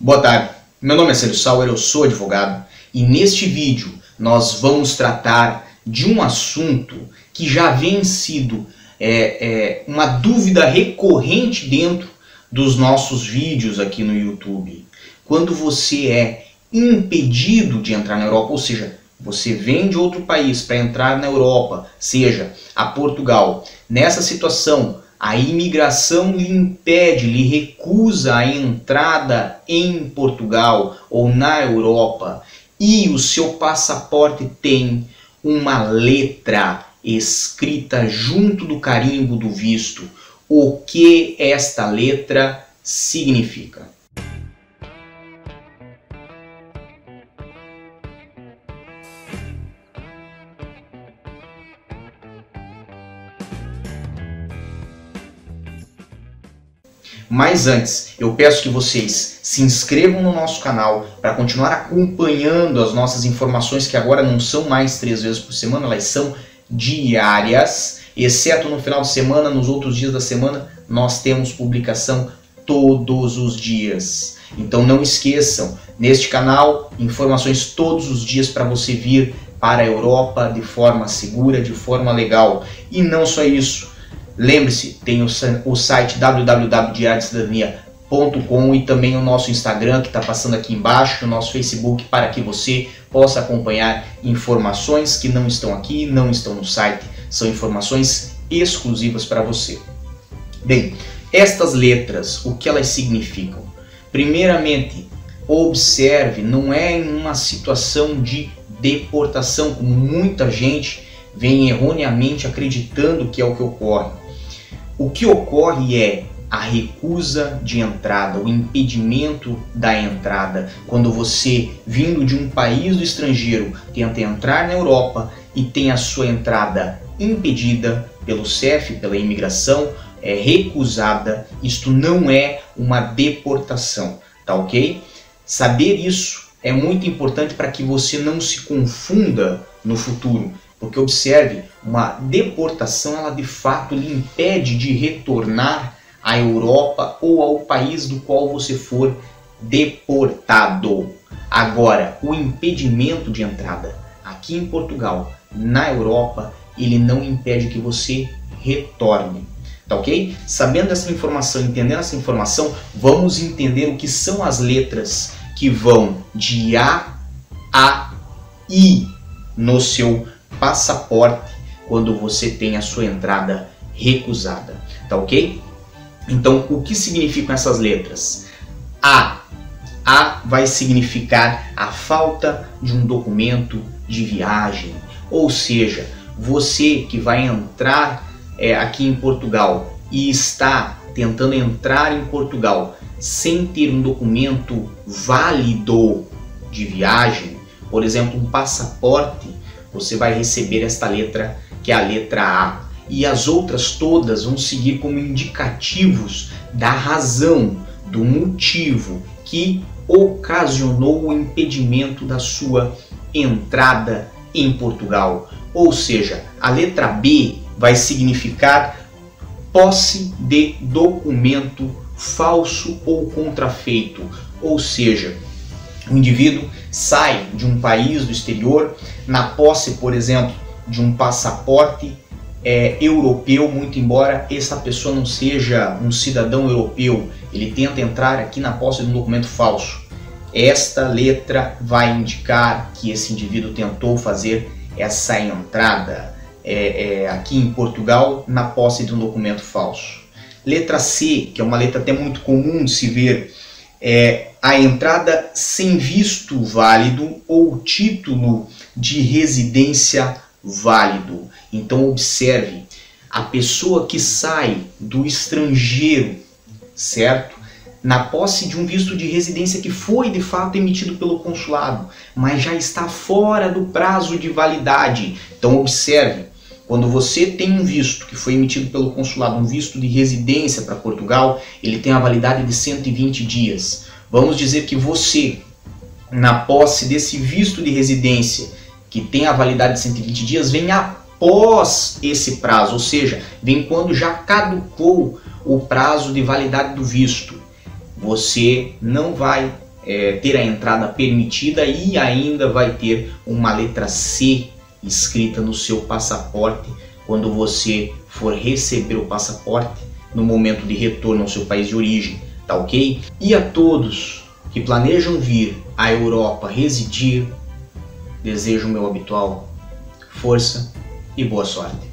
Boa tarde, meu nome é Célio Sauer, eu sou advogado e neste vídeo nós vamos tratar de um assunto que já vem sido é, é, uma dúvida recorrente dentro dos nossos vídeos aqui no YouTube. Quando você é impedido de entrar na Europa, ou seja, você vem de outro país para entrar na Europa, seja a Portugal, nessa situação a imigração lhe impede, lhe recusa a entrada em Portugal ou na Europa e o seu passaporte tem uma letra escrita junto do carimbo do visto, o que esta letra significa? Mas antes, eu peço que vocês se inscrevam no nosso canal para continuar acompanhando as nossas informações que agora não são mais três vezes por semana, elas são diárias, exceto no final de semana, nos outros dias da semana nós temos publicação todos os dias. Então não esqueçam, neste canal, informações todos os dias para você vir para a Europa de forma segura, de forma legal. E não só isso, Lembre-se, tem o, site www.diariodecidadania.com e também o nosso Instagram que está passando aqui embaixo, o nosso Facebook, para que você possa acompanhar informações que não estão aqui, não estão no site, são informações exclusivas para você. Bem, estas letras, o que elas significam? Primeiramente, observe, não é em uma situação de deportação, como muita gente vem erroneamente acreditando que é o que ocorre. O que ocorre é a recusa de entrada, o impedimento da entrada. Quando você, vindo de um país do estrangeiro, tenta entrar na Europa e tem a sua entrada impedida pelo CEF, pela imigração, é recusada, isto não é uma deportação, tá ok? Saber isso é muito importante para que você não se confunda no futuro. Porque observe, uma deportação ela de fato lhe impede de retornar à Europa ou ao país do qual você for deportado. Agora, o impedimento de entrada aqui em Portugal, na Europa, ele não impede que você retorne. Tá ok? Sabendo essa informação, entendendo essa informação, vamos entender o que são as letras que vão de A a I no seu passaporte quando você tem a sua entrada recusada, tá ok? Então, o que significam essas letras? A. A vai significar a falta de um documento de viagem, ou seja, você que vai entrar é, aqui em Portugal e está tentando entrar em Portugal sem ter um documento válido de viagem, por exemplo, um passaporte você vai receber esta letra, que é a letra A. E as outras todas vão seguir como indicativos da razão, do motivo que ocasionou o impedimento da sua entrada em Portugal. Ou seja, a letra B vai significar posse de documento falso ou contrafeito. Ou seja, o indivíduo sai de um país do exterior na posse, por exemplo, de um passaporte é, europeu, muito embora essa pessoa não seja um cidadão europeu, ele tenta entrar aqui na posse de um documento falso. Esta letra vai indicar que esse indivíduo tentou fazer essa entrada é, é, aqui em Portugal na posse de um documento falso. Letra C, que é uma letra até muito comum de se ver é, a entrada sem visto válido ou título de residência válido. Então observe, a pessoa que sai do estrangeiro, certo? Na posse de um visto de residência que foi de fato emitido pelo consulado, mas já está fora do prazo de validade. Então observe, quando você tem um visto que foi emitido pelo consulado, um visto de residência para Portugal, ele tem a validade de 120 dias. Vamos dizer que você, na posse desse visto de residência, que tem a validade de 120 dias, vem após esse prazo, ou seja, vem quando já caducou o prazo de validade do visto. Você não vai é, ter a entrada permitida e ainda vai ter uma letra C escrita no seu passaporte quando você for receber o passaporte no momento de retorno ao seu país de origem, tá ok? E a todos que planejam vir à Europa residir, desejo o meu habitual força e boa sorte.